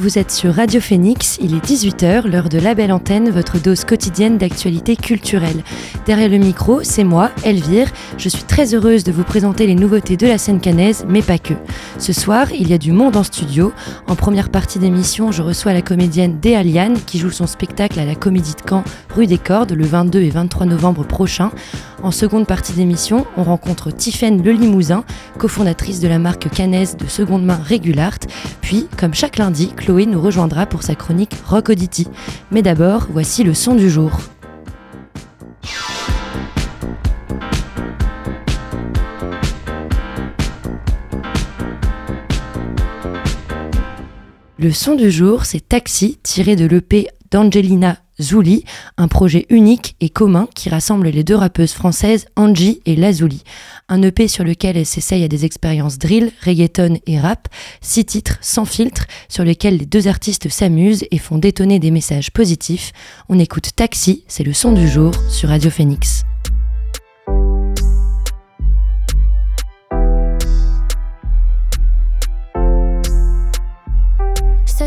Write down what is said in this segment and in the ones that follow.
Vous êtes sur Radio Phoenix, il est 18h, l'heure de la belle antenne, votre dose quotidienne d'actualité culturelle. Derrière le micro, c'est moi, Elvire. Je suis très heureuse de vous présenter les nouveautés de la scène canaise, mais pas que. Ce soir, il y a du monde en studio. En première partie d'émission, je reçois la comédienne Déa qui joue son spectacle à la Comédie de Caen, rue des Cordes, le 22 et 23 novembre prochain. En seconde partie d'émission, on rencontre Tiffaine Le Limousin, cofondatrice de la marque canaise de seconde main Regulart. Puis, comme chaque lundi, Chloé nous rejoindra pour sa chronique Rock Auditi. Mais d'abord, voici le son du jour. Le son du jour, c'est Taxi, tiré de l'EP d'Angelina Zouli, un projet unique et commun qui rassemble les deux rappeuses françaises Angie et Lazuli. Un EP sur lequel elles s'essayent à des expériences drill, reggaeton et rap, six titres sans filtre sur lesquels les deux artistes s'amusent et font détonner des messages positifs. On écoute Taxi, c'est le son du jour sur Radio Phoenix.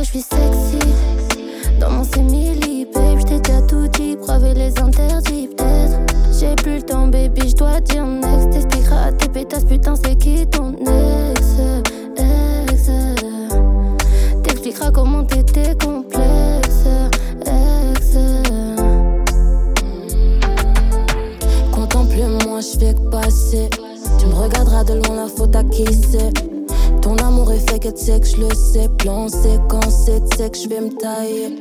je sexy dans mon simili, Plus le temps, baby, j'dois dire next. T'expliqueras à tes pétasses, putain, c'est qui ton ex, ex? T'expliqueras comment t'étais complexe, ex. Contemple-moi, j'fais que passer. Tu me regarderas de loin, la faute à qui c'est? Ton amour est fait que tu que je le sais. Plan séquence, tu sais que je vais me tailler.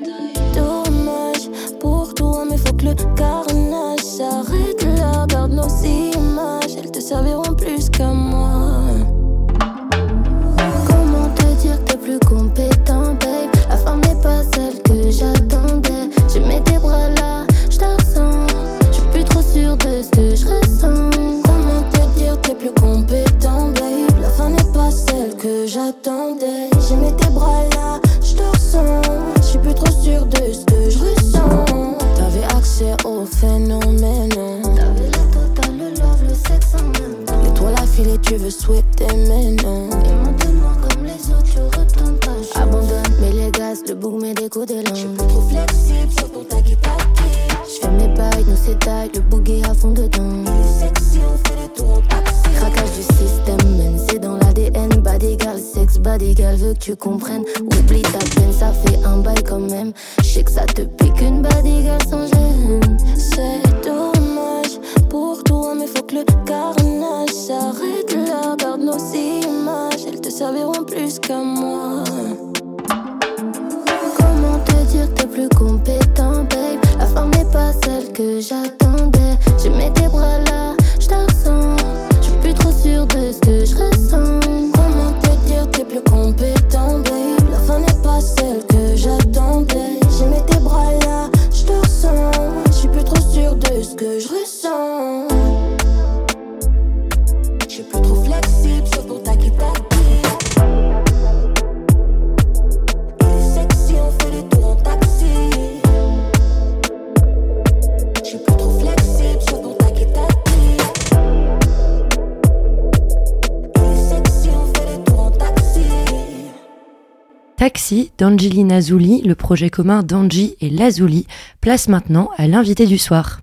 d'Angelina Zouli, le projet commun d'Angie et Lazuli, place maintenant à l'invité du soir.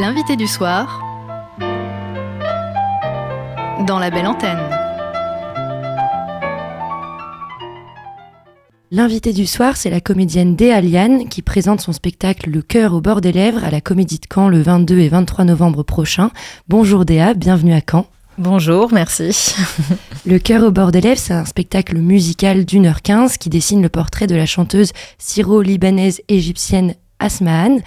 L'invité du soir dans La Belle Antenne. L'invité du soir, c'est la comédienne Déa Liane qui présente son spectacle Le cœur au bord des lèvres à la Comédie de Caen le 22 et 23 novembre prochain. Bonjour Déa, bienvenue à Caen. Bonjour, merci. Le cœur au bord des lèvres, c'est un spectacle musical d'une heure quinze qui dessine le portrait de la chanteuse syro-libanaise égyptienne Asmahan.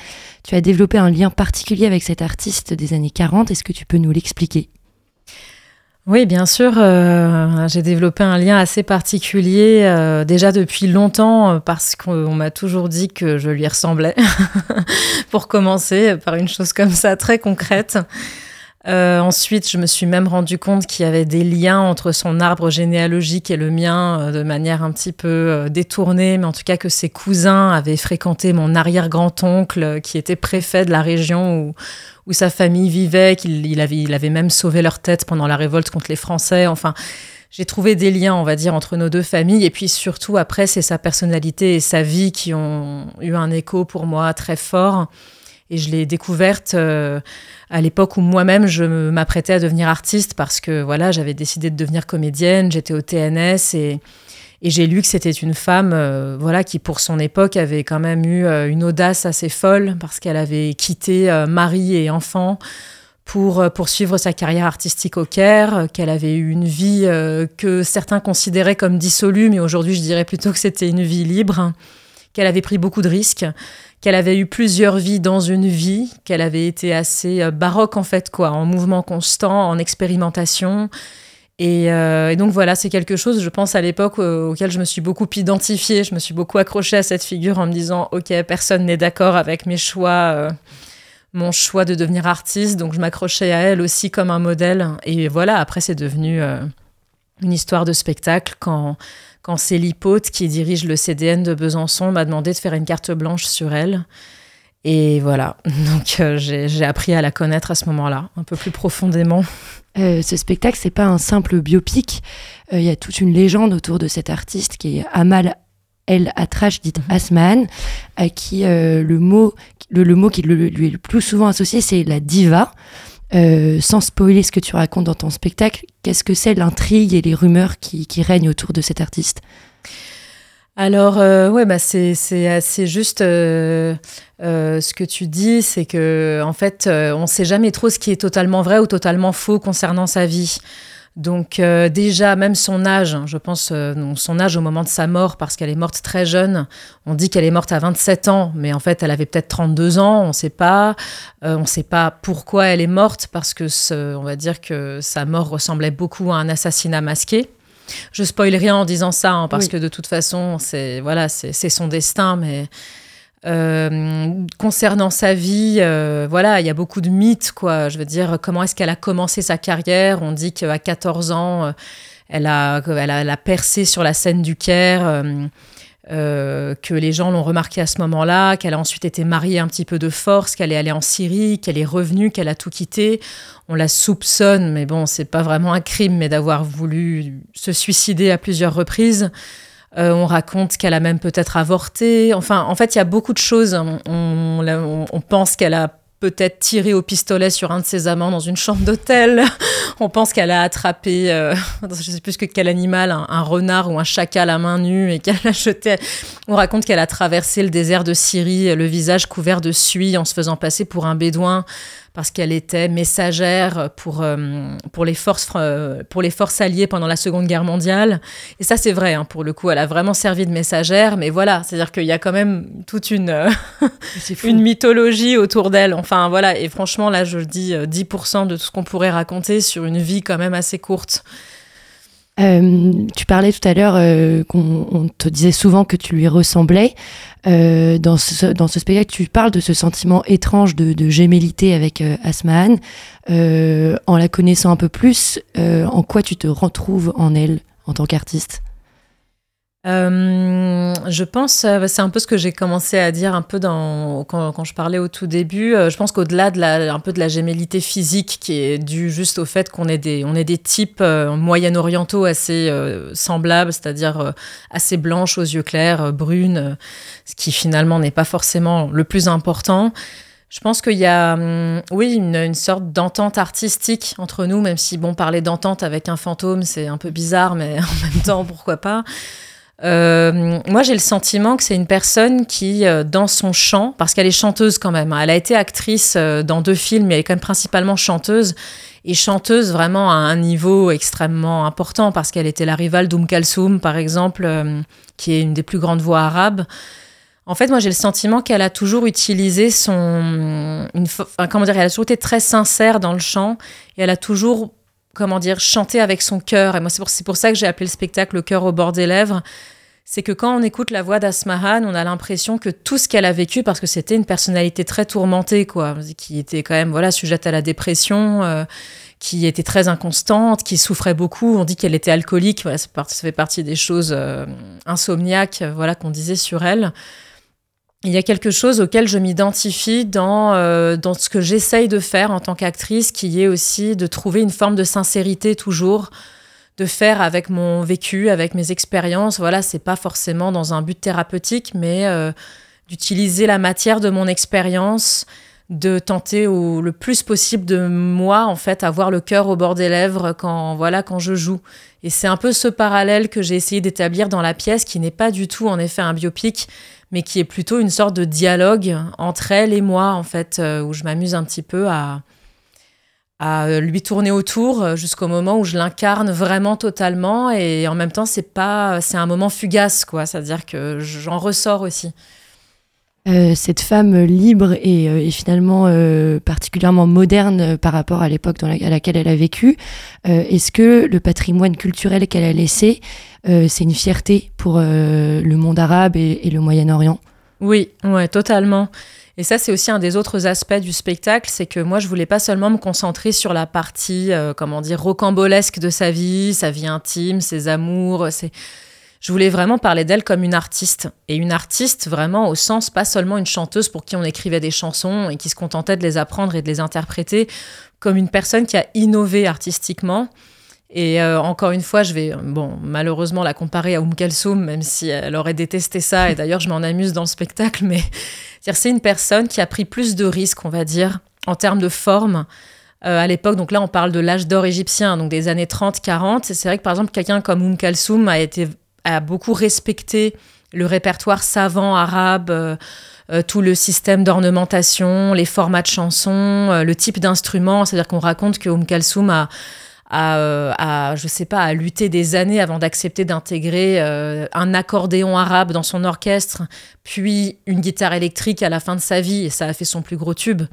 Tu as développé un lien particulier avec cette artiste des années 40, est-ce que tu peux nous l'expliquer? Oui, bien sûr. Euh, j'ai développé un lien assez particulier euh, déjà depuis longtemps euh, parce qu'on m'a toujours dit que je lui ressemblais. Pour commencer, par une chose comme ça, très concrète. Ensuite, je me suis même rendu compte qu'il y avait des liens entre son arbre généalogique et le mien de manière un petit peu détournée, mais en tout cas que ses cousins avaient fréquenté mon arrière-grand-oncle qui était préfet de la région où, où sa famille vivait, qu'il avait, il avait même sauvé leur tête pendant la révolte contre les Français. Enfin, j'ai trouvé des liens, on va dire, entre nos deux familles. Et puis surtout, après, c'est sa personnalité et sa vie qui ont eu un écho pour moi très fort. Et je l'ai découverte euh, à l'époque où moi-même je m'apprêtais à devenir artiste parce que voilà, j'avais décidé de devenir comédienne, j'étais au TNS et j'ai lu que c'était une femme, euh, voilà, qui pour son époque avait quand même eu euh, une audace assez folle parce qu'elle avait quitté mari et enfant pour poursuivre sa carrière artistique au Caire, qu'elle avait eu une vie que certains considéraient comme dissolue, mais aujourd'hui je dirais plutôt que c'était une vie libre, qu'elle avait pris beaucoup de risques, qu'elle avait eu plusieurs vies dans une vie, qu'elle avait été assez baroque en fait, quoi, en mouvement constant, en expérimentation euh, et, donc voilà, c'est quelque chose, je pense, à l'époque auquel je me suis beaucoup identifiée. Je me suis beaucoup accrochée à cette figure en me disant, OK, personne n'est d'accord avec mes choix, euh, mon choix de devenir artiste. Donc je m'accrochais à elle aussi comme un modèle. Et voilà, après, c'est devenu euh, une histoire de spectacle quand, quand Célie Pote, qui dirige le CDN de Besançon, m'a demandé de faire une carte blanche sur elle. Et voilà, donc j'ai appris à la connaître à ce moment-là, un peu plus profondément. Euh, ce spectacle, c'est pas un simple biopic. Euh, il y a toute une légende autour de cet artiste qui est Amal El Atrash, dit mhm. Asman, à qui euh, le, mot, le, mot qui lui est le plus souvent associé, c'est la diva. Sans spoiler ce que tu racontes dans ton spectacle, qu'est-ce que c'est l'intrigue et les rumeurs qui, qui règnent autour de cet artiste? Alors, euh, ouais, bah c'est assez juste euh, euh, ce que tu dis, c'est que en fait, on ne sait jamais trop ce qui est totalement vrai ou totalement faux concernant sa vie. Donc déjà, même son âge, je pense son âge au moment de sa mort, parce qu'elle est morte très jeune, on dit qu'elle est morte à 27 ans, mais en fait elle avait peut-être 32 ans, on ne sait pas. on ne sait pas pourquoi elle est morte, parce que on va dire que sa mort ressemblait beaucoup à un assassinat masqué. Je spoil rien en disant ça, hein, parce que de toute façon, c'est voilà, c'est son destin, mais euh, concernant sa vie, euh, voilà, il y a beaucoup de mythes, quoi. Je veux dire, comment est-ce qu'elle a commencé sa carrière? On dit qu'à 14 ans, euh, elle a, elle a, percé sur la scène du Caire. Que les gens l'ont remarqué à ce moment-là, qu'elle a ensuite été mariée un petit peu de force, qu'elle est allée en Syrie, qu'elle est revenue, qu'elle a tout quitté. On la soupçonne, mais bon, c'est pas vraiment un crime, mais d'avoir voulu se suicider à plusieurs reprises. Euh, on raconte qu'elle a même peut-être avorté. Enfin, en fait, il y a beaucoup de choses. On, pense qu'elle a peut-être tiré au pistolet sur un de ses amants dans une chambre d'hôtel. On pense qu'elle a attrapé, euh, je sais plus que quel animal, un, renard ou un chacal à main nue et qu'elle l'a jeté. On raconte qu'elle a traversé le désert de Syrie, le visage couvert de suie en se faisant passer pour un bédouin parce qu'elle était messagère pour, euh, pour, les forces, euh, pour les forces alliées pendant la Seconde Guerre mondiale. Et ça, c'est vrai, hein, pour le coup, elle a vraiment servi de messagère, mais voilà, c'est-à-dire qu'il y a quand même toute une, euh, une mythologie autour d'elle. Enfin, voilà, et franchement, là, je dis 10% de tout ce qu'on pourrait raconter sur une vie quand même assez courte. Euh, tu parlais tout à l'heure euh, qu'on te disait souvent que tu lui ressemblais. Euh, dans, ce, dans ce spectacle, tu parles de ce sentiment étrange de, de avec Asmaan. en la connaissant un peu plus, en quoi tu te retrouves en elle en tant qu'artiste? Euh, je pense, euh, c'est un peu ce que j'ai commencé à dire un peu quand je parlais au tout début. Euh, je pense qu'au-delà de la, un peu de la gémellité physique qui est due juste au fait qu'on est des, on est des types moyen-orientaux assez semblables, c'est-à-dire assez blanches aux yeux clairs, brunes, ce qui finalement n'est pas forcément le plus important. Je pense qu'il y a, hum, oui, une, une sorte d'entente artistique entre nous, même si, bon, parler d'entente avec un fantôme, c'est un peu bizarre, mais en même temps, pourquoi pas. Euh, moi, j'ai le sentiment que c'est une personne qui, euh, dans son chant, parce qu'elle est chanteuse quand même, hein, elle a été actrice euh, dans deux films, mais elle est quand même principalement chanteuse, et chanteuse vraiment à un niveau extrêmement important, parce qu'elle était la rivale d'Oum Kalsoum, par exemple, qui est une des plus grandes voix arabes. En fait, moi, j'ai le sentiment qu'elle a toujours utilisé son... Une, comment dire Elle a toujours été très sincère dans le chant, et elle a toujours comment dire, chanter avec son cœur. Et moi, c'est pour, pour, ça que j'ai appelé le spectacle Le cœur au bord des lèvres. C'est que quand on écoute la voix d'Asmahan, on a l'impression que tout ce qu'elle a vécu, parce que c'était une personnalité très tourmentée, quoi, qui était quand même voilà sujette à la dépression, euh, qui était très inconstante, qui souffrait beaucoup. On dit qu'elle était alcoolique, voilà, ça, fait partie des choses euh, insomniaques, voilà qu'on disait sur elle il y a quelque chose auquel je m'identifie dans, euh, dans ce que j'essaye de faire en tant qu'actrice, qui est aussi de trouver une forme de sincérité toujours, de faire avec mon vécu, avec mes expériences. Voilà, c'est pas forcément dans un but thérapeutique, mais euh, d'utiliser la matière de mon expérience, de tenter au, le plus possible de moi, en fait, avoir le cœur au bord des lèvres quand, voilà, quand je joue. Et c'est un peu ce parallèle que j'ai essayé d'établir dans la pièce, qui n'est pas du tout, en effet, un biopic, mais qui est plutôt une sorte de dialogue entre elle et moi, en fait, euh, où je m'amuse un petit peu à, à lui tourner autour jusqu'au moment où je l'incarne vraiment totalement. Et en même temps c'est pas c'est un moment fugace quoi. C'est à dire que j'en ressors aussi euh, cette femme libre et, euh, finalement particulièrement moderne par rapport à l'époque à laquelle elle a vécu, est-ce que le patrimoine culturel qu'elle a laissé euh, c'est une fierté pour euh, le monde arabe et, le Moyen-Orient? Oui, ouais, totalement. Et ça, c'est aussi un des autres aspects du spectacle, c'est que moi, je voulais pas seulement me concentrer sur la partie, euh, comment dire, rocambolesque de sa vie, sa vie intime, ses amours. C'est, je voulais vraiment parler d'elle comme une artiste. Et une artiste vraiment au sens, pas seulement une chanteuse pour qui on écrivait des chansons et qui se contentait de les apprendre et de les interpréter, comme une personne qui a innové artistiquement et euh, encore une fois, je vais, bon, malheureusement la comparer à Oum Kalsoum, même si elle aurait détesté ça. Et d'ailleurs, je m'en amuse dans le spectacle, mais c'est une personne qui a pris plus de risques, on va dire, en termes de forme. Euh, à l'époque, donc là, on parle de l'âge d'or égyptien, donc des années 30-40. c'est vrai que par exemple, quelqu'un comme Oum Kalsoum a, été, a beaucoup respecté le répertoire savant arabe. Euh, tout le système d'ornementation, les formats de chansons, le type d'instrument. C'est-à-dire qu'on raconte que Oum Kalsoum a, euh, à, je sais pas, à lutter des années avant d'accepter d'intégrer euh, un accordéon arabe dans son orchestre, puis une guitare électrique à la fin de sa vie, et ça a fait son plus gros tube.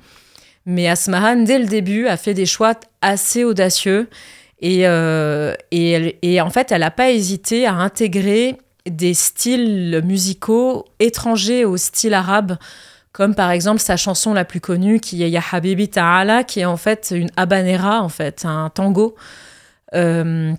Mais Asmahan, dès le début, a fait des choix assez audacieux, et, euh, et, et en fait, elle n'a pas hésité à intégrer des styles musicaux étrangers au style arabe comme par exemple sa chanson la plus connue qui est Ya Habibi Ta'ala, qui est en fait une habanera, en fait, un tango. Euh,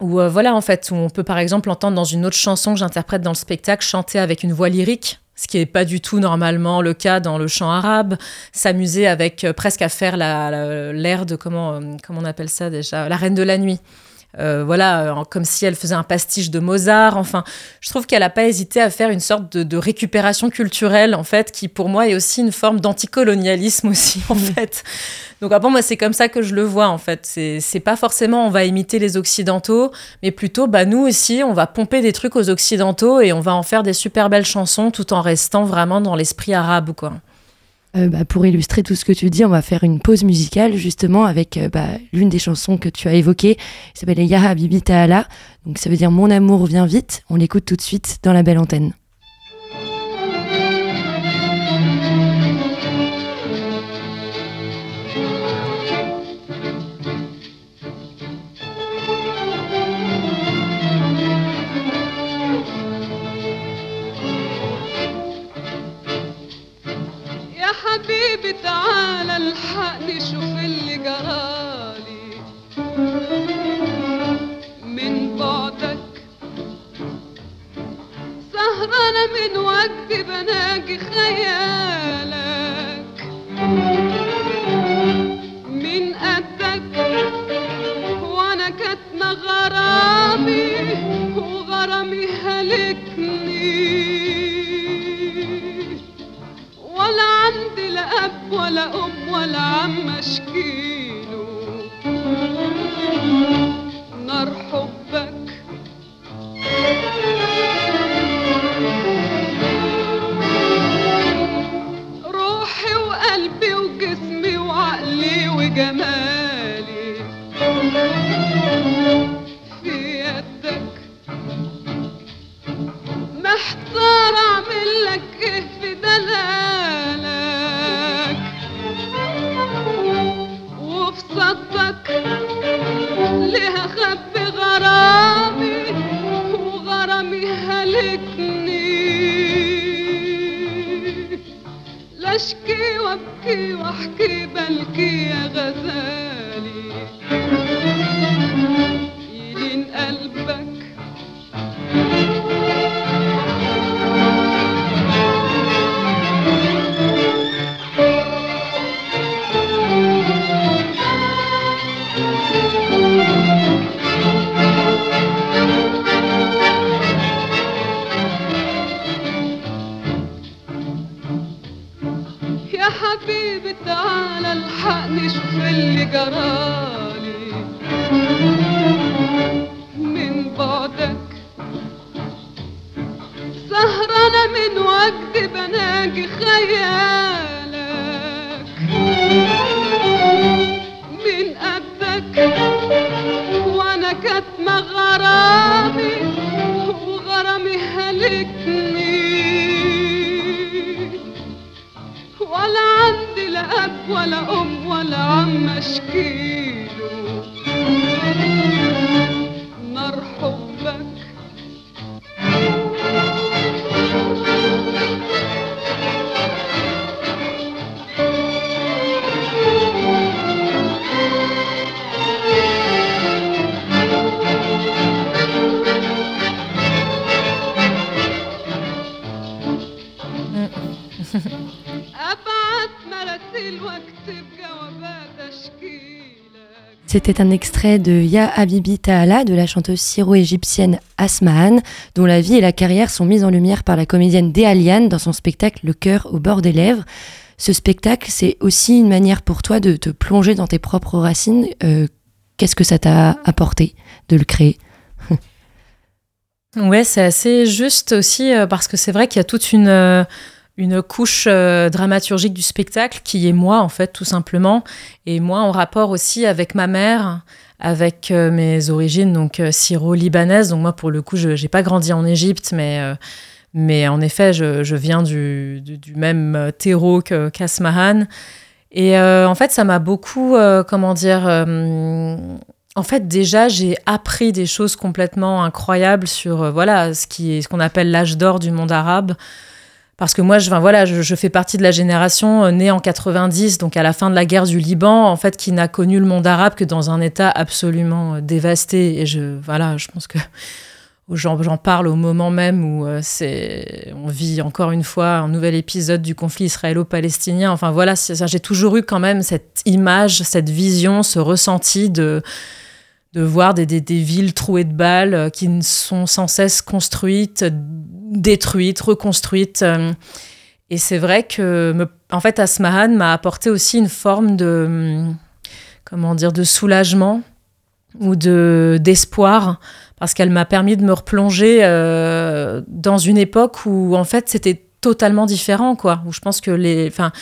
euh, voilà, en fait, où on peut par exemple entendre dans une autre chanson que j'interprète dans le spectacle chanter avec une voix lyrique, ce qui n'est pas du tout normalement le cas dans le chant arabe, s'amuser avec euh, presque à faire l'air de comment, comment on appelle ça déjà, la reine de la nuit. Euh, voilà, comme si elle faisait un pastiche de Mozart. Enfin, je trouve qu'elle n'a pas hésité à faire une sorte de, récupération culturelle, en fait, qui pour moi est aussi une forme d'anticolonialisme aussi, en fait. Donc après, moi, c'est comme ça que je le vois, en fait. C'est pas forcément on va imiter les Occidentaux, mais plutôt, bah, nous aussi, on va pomper des trucs aux Occidentaux et on va en faire des super belles chansons tout en restant vraiment dans l'esprit arabe, quoi. Euh, bah, pour illustrer tout ce que tu dis, on va faire une pause musicale justement avec euh, bah, l'une des chansons que tu as évoquées, qui s'appelle Yaha Bibi Ta'ala. Donc ça veut dire Mon amour vient vite. On l'écoute tout de suite dans la belle antenne. الحقني شوف اللي جرالي. من بعدك سهرانة من وقت بناجي خيالك. من قدك وأنا كاتمة غرامي وغرامي هلكني. ولا عندي لا اب ولا أم ولا عم اشكيله نار حبك. روحي وقلبي وجسمي وعقلي وجمالي. صار أعمل لك في دلالك. وفي صدك ليها خب غرامي وغرامي هلكني. لاشكي وأبكي وأحكي بلكي يا غزال. Un extrait de Ya Habibi Ta'ala de la chanteuse syro-égyptienne Asmahan, dont la vie et la carrière sont mises en lumière par la comédienne Déaliane dans son spectacle Le cœur au bord des lèvres. Ce spectacle, c'est aussi une manière pour toi de te plonger dans tes propres racines. Euh, Qu'est-ce que ça t'a apporté de le créer? Ouais, c'est assez juste aussi euh, parce que c'est vrai qu'il y a toute une, euh, une couche euh, dramaturgique du spectacle qui est moi, en fait, tout simplement. Et moi, en rapport aussi avec ma mère, avec euh, mes origines, donc euh, syro-libanaises. Donc, moi, pour le coup, je n'ai pas grandi en Égypte, mais, euh, mais en effet, je, je viens du, du, même terreau que qu'Asmahan. Et en fait, ça m'a beaucoup, comment dire, en fait, déjà, j'ai appris des choses complètement incroyables sur, voilà, ce qui ce qu'on appelle l'âge d'or du monde arabe. Parce que moi, je, voilà, je, fais partie de la génération euh, née en 90, donc à la fin de la guerre du Liban, en fait, qui n'a connu le monde arabe que dans un état absolument euh, dévasté. Et je, voilà, je pense que j'en parle au moment même où euh, on vit encore une fois un nouvel épisode du conflit israélo-palestinien. Enfin voilà, j'ai toujours eu quand même cette image, cette vision, ce ressenti de de voir des, des, villes trouées de balles euh, qui sont sans cesse construites, détruites, reconstruites. euh. Et c'est vrai que, en fait, Asmahan m'a apporté aussi une forme de, hum, comment dire, de soulagement ou de d'espoir parce qu'elle m'a permis de me replonger euh, dans une époque où en fait c'était totalement différent quoi où je pense que les enfin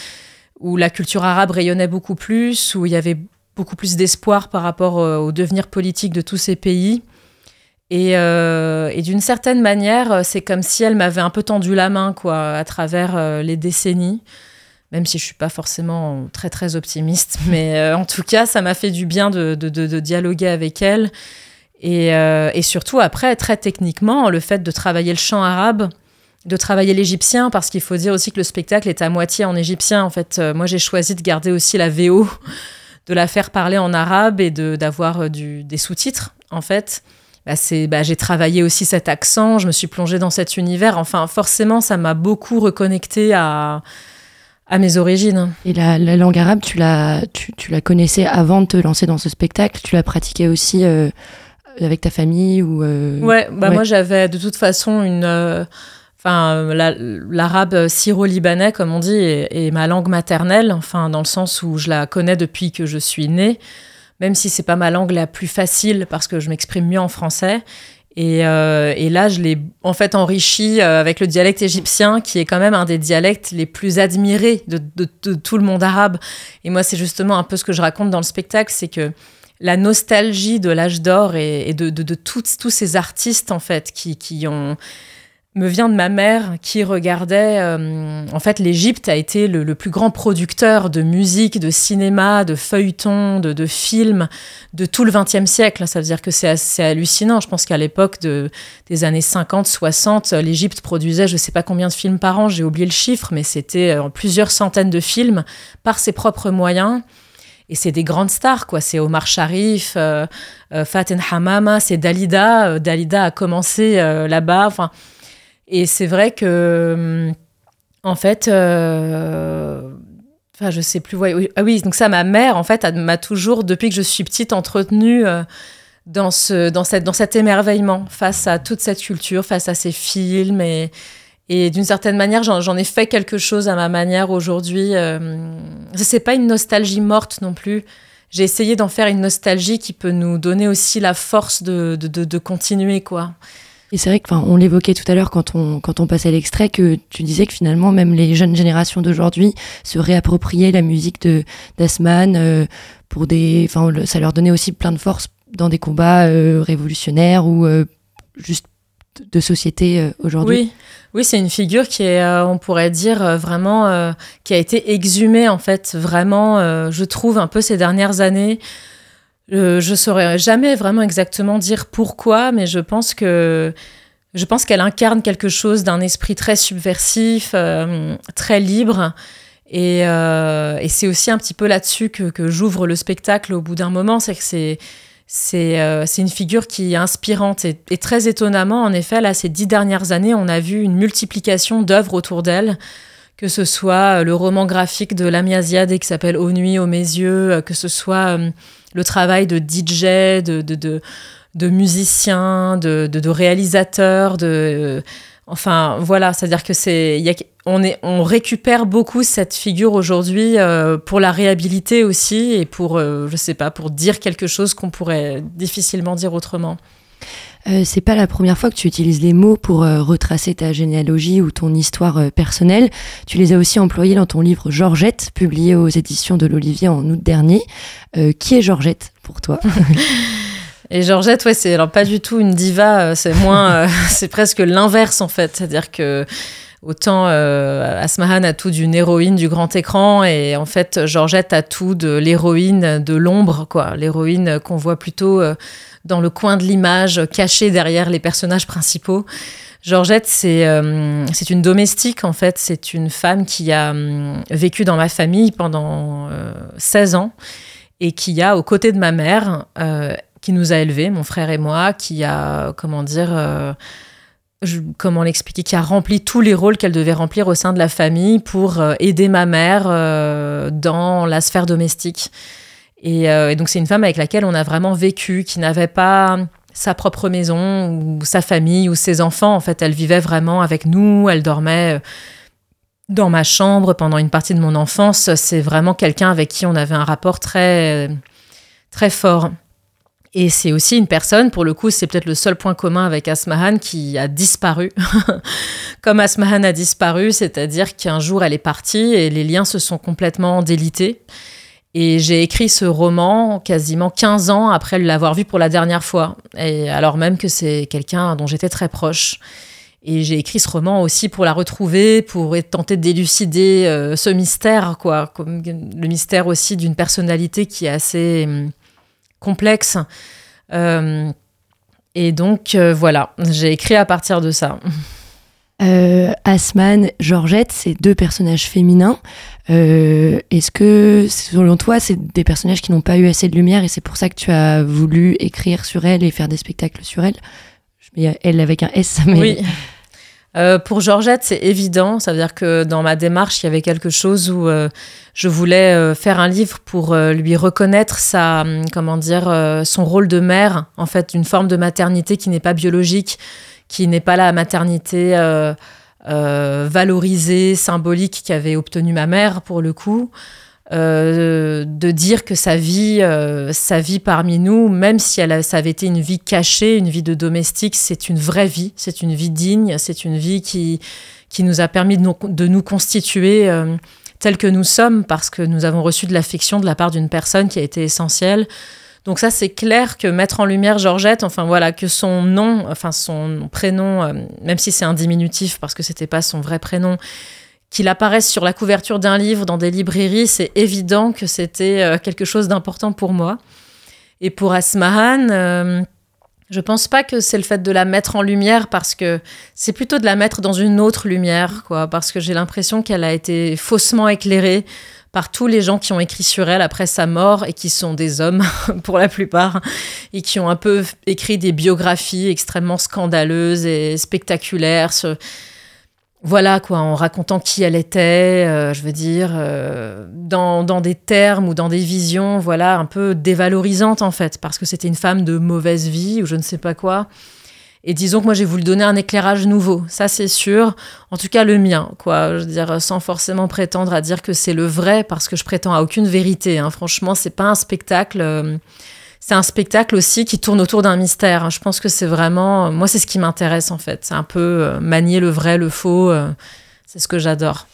où la culture arabe rayonnait beaucoup plus où il y avait beaucoup plus d'espoir par rapport euh, au devenir politique de tous ces pays. Et, euh, d'une certaine manière euh, c'est comme si elle m'avait un peu tendu la main quoi à travers les décennies. Même si je suis pas forcément très très optimiste mais en tout cas ça m'a fait du bien de, de, dialoguer avec elle. Et, et surtout, après, très techniquement, le fait de travailler le chant arabe, de travailler l'égyptien, parce qu'il faut dire aussi que le spectacle est à moitié en égyptien. En fait, moi, j'ai choisi de garder aussi la VO, de la faire parler en arabe et d'avoir euh, des sous-titres, en fait. Bah, bah, j'ai travaillé aussi cet accent, je me suis plongée dans cet univers. Enfin, forcément, ça m'a beaucoup reconnecté à, à mes origines. Et la, la langue arabe, tu la, tu, tu la connaissais avant de te lancer dans ce spectacle? Tu la pratiquais aussi euh, avec ta famille ou euh, Ouais, bah ouais. moi j'avais de toute façon une. euh, Enfin, la- l'arabe syro-libanais, comme on dit, est, ma langue maternelle, enfin, dans le sens où je la connais depuis que je suis née, même si c'est pas ma langue la plus facile parce que je m'exprime mieux en français. Et, euh, là, je l'ai en fait enrichi euh, avec le dialecte égyptien, qui est quand même un des dialectes les plus admirés de, tout le monde arabe. Et moi, c'est justement un peu ce que je raconte dans le spectacle, c'est que la nostalgie de l'âge d'or et, de, tous ces artistes, en fait, qui ont me vient de ma mère qui regardait. euh, en fait, l'Égypte a été le, plus grand producteur de musique, de cinéma, de feuilletons, de, films de tout le XXe siècle. Ça veut dire que c'est assez hallucinant. Je pense qu'à l'époque de, des années 50, 60, l'Égypte produisait je ne sais pas combien de films par an, j'ai oublié le chiffre, mais c'était euh, plusieurs centaines de films par ses propres moyens. Et c'est des grandes stars, quoi. C'est Omar Sharif, euh, euh, Faten Hamama, c'est Dalida. Euh, Dalida a commencé là-bas. Et c'est vrai que, hum, en fait, euh, enfin, je sais plus. oui, ah oui, donc ça, ma mère, en fait, m'a toujours, depuis que je suis petite, entretenue euh, dans, ce, dans, cette, dans cet émerveillement face à toute cette culture, face à ces films. Et, et d'une certaine manière, j'en j'en ai fait quelque chose à ma manière aujourd'hui. Euh, c'est pas une nostalgie morte non plus. J'ai essayé d'en faire une nostalgie qui peut nous donner aussi la force de, de, de, de continuer, quoi. Et c'est vrai qu'on l'évoquait tout à l'heure quand on, quand on passait l'extrait, que tu disais que finalement, même les jeunes générations d'aujourd'hui se réappropriaient la musique de d'Asman euh, pour des. Enfin, ça leur donnait aussi plein de force dans des combats euh, révolutionnaires ou euh, juste de société aujourd'hui. Oui, oui, c'est une figure qui est, on pourrait dire, vraiment, qui a été exhumée, en fait, vraiment, je trouve, un peu ces dernières années. Euh, je saurais jamais vraiment exactement dire pourquoi, mais je pense que je pense qu'elle incarne quelque chose d'un esprit très subversif, euh, très libre. Et, euh, et c'est aussi un petit peu là-dessus que, que j'ouvre le spectacle au bout d'un moment, c'est que c'est c'est euh, une figure qui est inspirante. Et, très étonnamment, en effet, là, ces dix dernières années, on a vu une multiplication d'œuvres autour d'elle, que ce soit euh, le roman graphique de Lamia Ziadé qui s'appelle Aux nuits, aux mes yeux, euh, que ce soit euh, le travail de DJ, de, de, de, musiciens, de, euh, Enfin, voilà, c'est-à-dire que c'est, on récupère beaucoup cette figure aujourd'hui euh, pour la réhabiliter aussi et pour, euh, je sais pas, pour dire quelque chose qu'on pourrait difficilement dire autrement. Euh, c'est pas la première fois que tu utilises les mots pour euh, retracer ta généalogie ou ton histoire euh, personnelle. Tu les as aussi employés dans ton livre Georgette, publié aux éditions de l'Olivier en août dernier. Qui est Georgette pour toi? Et Georgette, ouais, c'est alors pas du tout une diva, c'est moins, c'est presque l'inverse en fait, c'est-à-dire que autant euh, Asmahan a tout d'une héroïne du grand écran et en fait Georgette a tout de l'héroïne de l'ombre, quoi, l'héroïne qu'on voit plutôt euh, dans le coin de l'image, cachée derrière les personnages principaux. Georgette, c'est euh, c'est une domestique en fait, c'est une femme qui a vécu dans ma famille pendant euh, 16 ans et qui a, aux côtés de ma mère, qui nous a élevés, mon frère et moi, qui a, comment dire, comment l'expliquer, qui a rempli tous les rôles qu'elle devait remplir au sein de la famille pour euh, aider ma mère euh, dans la sphère domestique. Et, euh, et donc c'est une femme avec laquelle on a vraiment vécu, qui n'avait pas sa propre maison ou sa famille ou ses enfants. En fait, elle vivait vraiment avec nous, elle dormait dans ma chambre pendant une partie de mon enfance. C'est vraiment quelqu'un avec qui on avait un rapport très, très fort. Et c'est aussi une personne, pour le coup, c'est peut-être le seul point commun avec Asmahan qui a disparu. Comme Asmahan a disparu, c'est-à-dire qu'un jour elle est partie et les liens se sont complètement délités. Et j'ai écrit ce roman quasiment 15 ans après l'avoir vu pour la dernière fois. Et alors même que c'est quelqu'un dont j'étais très proche. Et j'ai écrit ce roman aussi pour la retrouver, pour tenter d'élucider euh, ce mystère, quoi. Comme le mystère aussi d'une personnalité qui est assez hum, complexe. Euh, et donc, euh, voilà, j'ai écrit à partir de ça. Euh, Asman, Georgette, c'est deux personnages féminins. Euh, Est-ce que, selon toi, c'est des personnages qui n'ont pas eu assez de lumière et c'est pour ça que tu as voulu écrire sur elles et faire des spectacles sur elles Je mets elle avec un S, mais Oui. Euh, pour Georgette, c'est évident. Ça veut dire que dans ma démarche, il y avait quelque chose où euh, je voulais euh, faire un livre pour lui reconnaître sa, hum, comment dire, son rôle de mère, en fait, une forme de maternité qui n'est pas biologique, qui n'est pas la maternité valorisée, symbolique qu'avait obtenue ma mère pour le coup. Euh, de dire que sa vie, euh, sa vie parmi nous, même si elle ça avait été une vie cachée, une vie de domestique, c'est une vraie vie, c'est une vie digne, c'est une vie qui, qui nous a permis de nous, de nous constituer euh, tels que nous sommes, parce que nous avons reçu de l'affection de la part d'une personne qui a été essentielle. Donc ça, c'est clair que mettre en lumière Georgette, enfin voilà, que son nom, enfin son prénom, euh, même si c'est un diminutif parce que c'était pas son vrai prénom, qu'il apparaisse sur la couverture d'un livre dans des librairies, c'est évident que c'était euh, quelque chose d'important pour moi. Et pour Asmahan, euh, je pense pas que c'est le fait de la mettre en lumière parce que c'est plutôt de la mettre dans une autre lumière, quoi, parce que j'ai l'impression qu'elle a été faussement éclairée par tous les gens qui ont écrit sur elle après sa mort et qui sont des hommes pour la plupart et qui ont un peu écrit des biographies extrêmement scandaleuses et spectaculaires. Voilà quoi, en racontant qui elle était, euh, je veux dire, euh, dans, dans, des termes ou dans des visions, voilà, un peu dévalorisantes en fait, parce que c'était une femme de mauvaise vie ou je ne sais pas quoi. Et disons que moi, j'ai voulu donner un éclairage nouveau, ça c'est sûr. En tout cas, le mien, quoi. Je veux dire, sans forcément prétendre à dire que c'est le vrai, parce que je prétends à aucune vérité. Hein. Franchement, c'est pas un spectacle. Euh, c'est un spectacle aussi qui tourne autour d'un mystère. Hein. Je pense que c'est vraiment. Moi, c'est ce qui m'intéresse en fait. C'est un peu euh, manier le vrai, le faux. Euh, c'est ce que j'adore.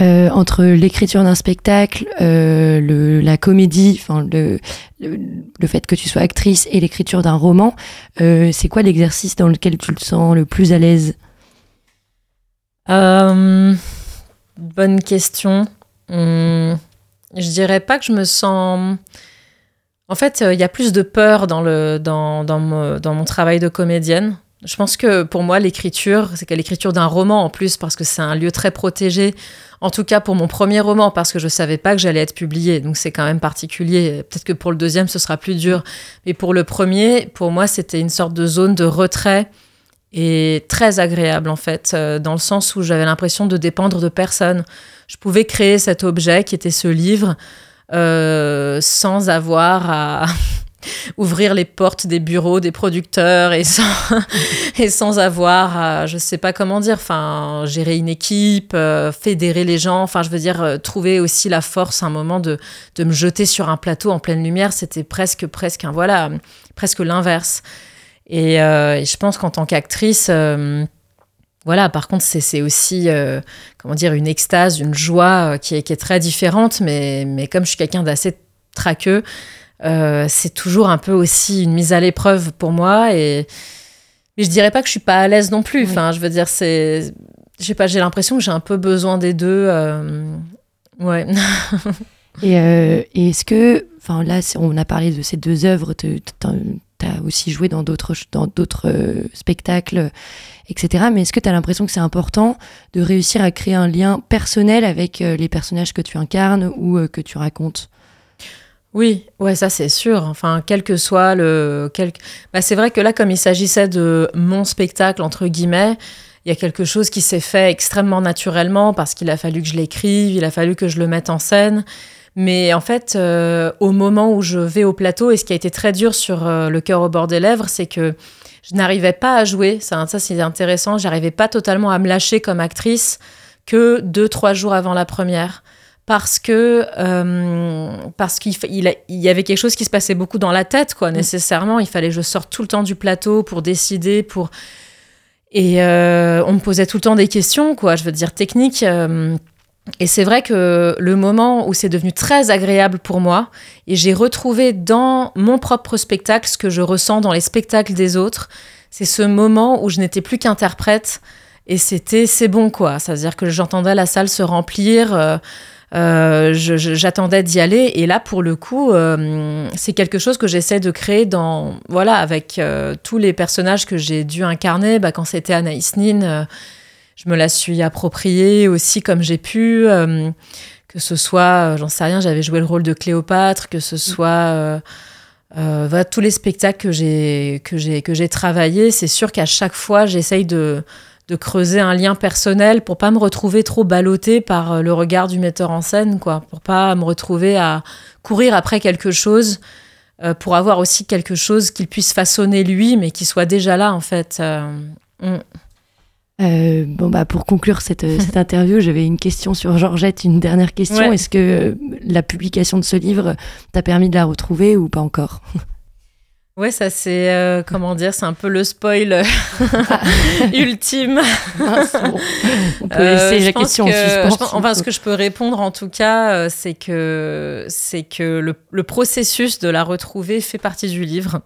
Euh, entre l'écriture d'un spectacle, euh, le, la comédie, enfin le, le, fait que tu sois actrice et l'écriture d'un roman, euh, c'est quoi l'exercice dans lequel tu le sens le plus à l'aise? Bonne question. Hum, je dirais pas que je me sens. En fait, il y a plus de peur dans, le, dans, dans, mon travail de comédienne. Je pense que pour moi, l'écriture, c'est l'écriture d'un roman en plus, parce que c'est un lieu très protégé. En tout cas, pour mon premier roman, parce que je ne savais pas que j'allais être publiée. Donc, c'est quand même particulier. Peut-être que pour le deuxième, ce sera plus dur. Mais pour le premier, pour moi, c'était une sorte de zone de retrait et très agréable, en fait, euh, dans le sens où j'avais l'impression de dépendre de personne. Je pouvais créer cet objet qui était ce livre euh, sans avoir à. ouvrir les portes des bureaux des producteurs et sans, et sans avoir, à, je sais pas comment dire, enfin, gérer une équipe, euh, fédérer les gens, enfin, je veux dire, euh, trouver aussi la force un moment de, de me jeter sur un plateau en pleine lumière, c'était presque, presque un, voilà, presque l'inverse. Et, euh, et, je pense qu'en tant qu'actrice, voilà, par contre, c'est aussi, comment dire, une extase, une joie qui est, qui est très différente, mais, mais comme je suis quelqu'un d'assez traqueux, euh, c'est toujours un peu aussi une mise à l'épreuve pour moi. Et mais je dirais pas que je suis pas à l'aise non plus. Enfin, je veux dire, c'est, j'ai pas, j'ai l'impression que j'ai un peu besoin des deux. Euh, ouais. et, euh, est-ce que, enfin là, on a parlé de ces deux œuvres. Aussi joué dans d'autres dans d'autres spectacles, etc. Mais est-ce que tu as l'impression que c'est important de réussir à créer un lien personnel avec les personnages que tu incarnes ou que tu racontes? Oui, ouais, ça c'est sûr. Enfin, quel que soit le. Quel... Bah, c'est vrai que là, comme il s'agissait de mon spectacle, entre guillemets, il y a quelque chose qui s'est fait extrêmement naturellement parce qu'il a fallu que je l'écrive, il a fallu que je le mette en scène. Mais en fait, euh, au moment où je vais au plateau, et ce qui a été très dur sur euh, Le cœur au bord des lèvres, c'est que je n'arrivais pas à jouer. Ça, ça c'est intéressant. J'arrivais pas totalement à me lâcher comme actrice que deux, trois jours avant la première parce que euh, parce qu'il il, y avait quelque chose qui se passait beaucoup dans la tête quoi mm. nécessairement il fallait que je sorte tout le temps du plateau pour décider pour et on me posait tout le temps des questions quoi je veux dire techniques euh, et c'est vrai que le moment où c'est devenu très agréable pour moi et j'ai retrouvé dans mon propre spectacle ce que je ressens dans les spectacles des autres c'est ce moment où je n'étais plus qu'interprète et c'était c'est bon quoi c'est à dire que j'entendais la salle se remplir euh, j'attendais d'y aller. Et là, pour le coup, euh, c'est quelque chose que j'essaie de créer dans, voilà, avec euh, tous les personnages que j'ai dû incarner. Bah, quand c'était Anaïs Nin, je me la suis appropriée aussi comme j'ai pu. que ce soit, j'en sais rien, j'avais joué le rôle de Cléopâtre, que ce soit. voilà, tous les spectacles que j'ai que j'ai que j'ai travaillé, c'est sûr qu'à chaque fois j'essaye de de creuser un lien personnel pour pas me retrouver trop ballottée par euh, le regard du metteur en scène, quoi, pour pas me retrouver à courir après quelque chose, euh, pour avoir aussi quelque chose qu'il puisse façonner lui, mais qui soit déjà là en fait. Euh, mm. bon bah pour conclure cette, cette interview, j'avais une question sur Georgette, une dernière question. Est-ce que la publication de ce livre t'a permis de la retrouver ou pas encore? Ouais, ça c'est euh, comment dire, c'est un peu le spoil ultime. on peut laisser la question en suspens. enfin, ce que je peux répondre en tout cas, c'est que c'est que le, le, processus de la retrouver fait partie du livre.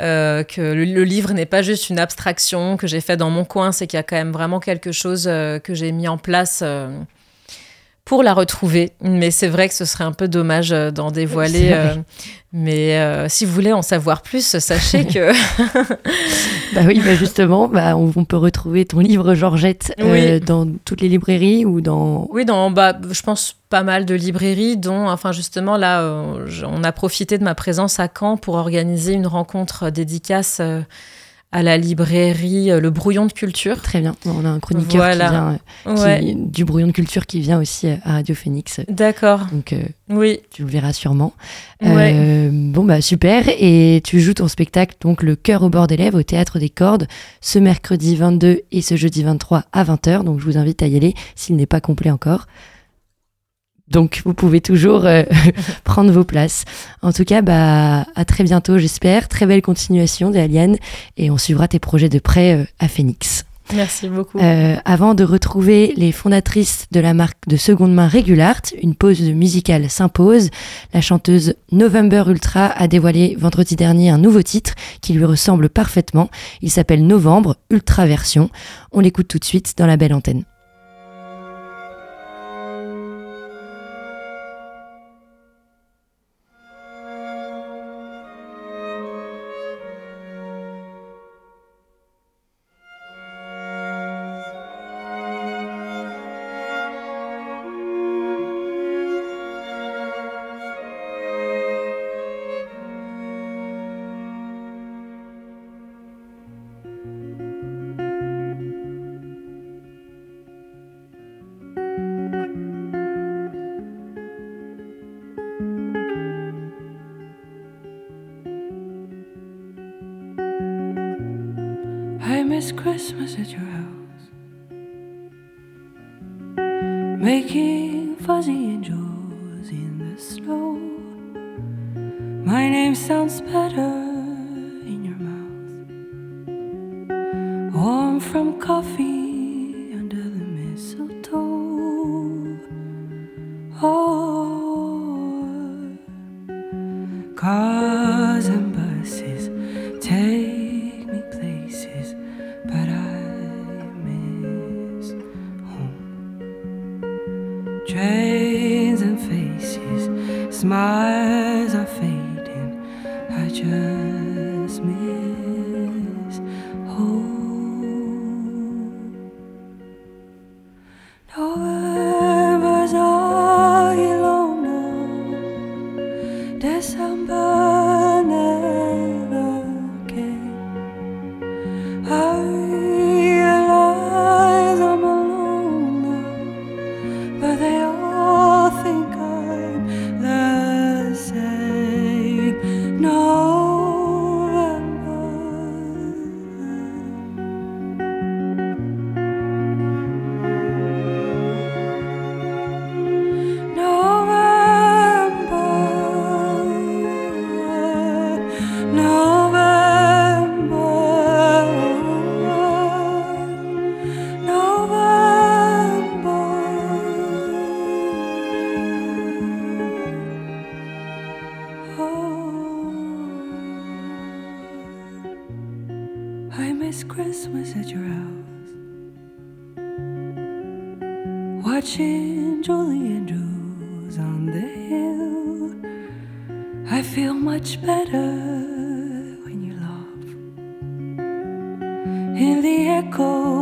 Euh, que le, livre n'est pas juste une abstraction que j'ai fait dans mon coin, c'est qu'il y a quand même vraiment quelque chose euh, que j'ai mis en place euh, pour la retrouver. Mais c'est vrai que ce serait un peu dommage d'en dévoiler. mais si vous voulez en savoir plus, sachez que. bah oui, bah justement, bah on, peut retrouver ton livre Georgette dans toutes les librairies ou dans. Oui, dans, bah, je pense pas mal de librairies, dont, enfin justement, là, euh, on a profité de ma présence à Caen pour organiser une rencontre dédicace euh, à la librairie euh, Le Brouillon de Culture. Très bien, on a un chroniqueur qui vient, du Brouillon de Culture qui vient aussi à Radio Phoenix. D'accord. Donc, oui. tu le verras sûrement. bon, bah super. Et tu joues ton spectacle, donc Le cœur au bord des lèvres, au Théâtre des Cordes, ce mercredi 22 et ce jeudi 23 à 20h. Donc, je vous invite à y aller s'il n'est pas complet encore. Donc, vous pouvez toujours euh, prendre vos places. En tout cas, bah, à très bientôt, j'espère. Très belle continuation des Aliens et on suivra tes projets de près euh, à Phoenix. Merci beaucoup. Euh, avant de retrouver les fondatrices de la marque de seconde main Regulart, une pause musicale s'impose. La chanteuse November Ultra a dévoilé vendredi dernier un nouveau titre qui lui ressemble parfaitement. Il s'appelle Novembre Ultra Version. On l'écoute tout de suite dans la belle antenne. Miss Christmas at your house, making fuzzy angels in the snow. My name sounds better Christmas at your house, watching Julie Andrews on the hill. I feel much better when you laugh. in the echo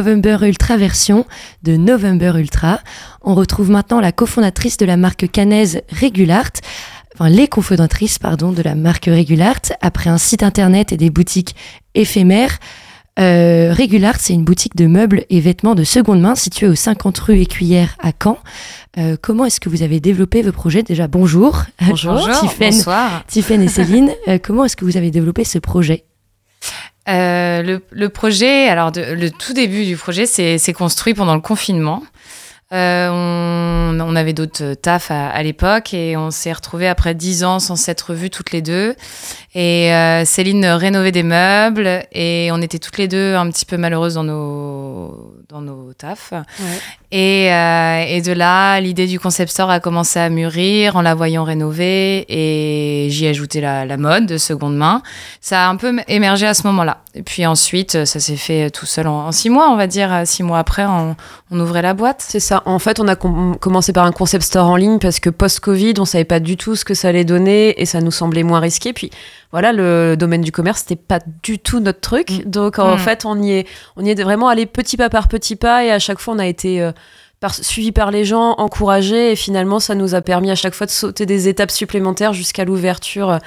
November Ultra version de November Ultra. On retrouve maintenant la cofondatrice de la marque cannaise Regulart, enfin les cofondatrices pardon de la marque Regulart après un site internet et des boutiques éphémères. Euh, Regulart, c'est une boutique de meubles et vêtements de seconde main située au 50 rue Écuyère à Caen. Euh, comment est-ce que vous avez développé vos projets? Déjà, bonjour. Bonjour, bonsoir. Et Céline. Euh, comment est-ce que vous avez développé ce projet? Euh, le, projet, alors le tout début du projet, c'est construit pendant le confinement. Euh, on, on avait d'autres tafs à, à l'époque et on s'est retrouvés après dix ans sans s'être vus toutes les deux. Et euh, Céline rénovait des meubles et on était toutes les deux un petit peu malheureuses dans nos, dans nos tafs. Et, euh, et de là, l'idée du concept store a commencé à mûrir en la voyant rénover et j'y ai ajouté la, la mode de seconde main. Ça a un peu émergé à ce moment-là. Et puis ensuite, ça s'est fait tout seul en, en six mois, on va dire. Six mois après, on, on ouvrait la boîte. C'est ça. En fait, on a com- commencé par un concept store en ligne parce que post-Covid, on savait pas du tout ce que ça allait donner et ça nous semblait moins risqué. Puis voilà, le domaine du commerce, c'était pas du tout notre truc. Donc en Mm. fait, on y est, on y est vraiment allé petit pas par petit pas et à chaque fois, on a été euh, par, suivi par les gens, encouragé et finalement, ça nous a permis à chaque fois de sauter des étapes supplémentaires jusqu'à l'ouverture. euh,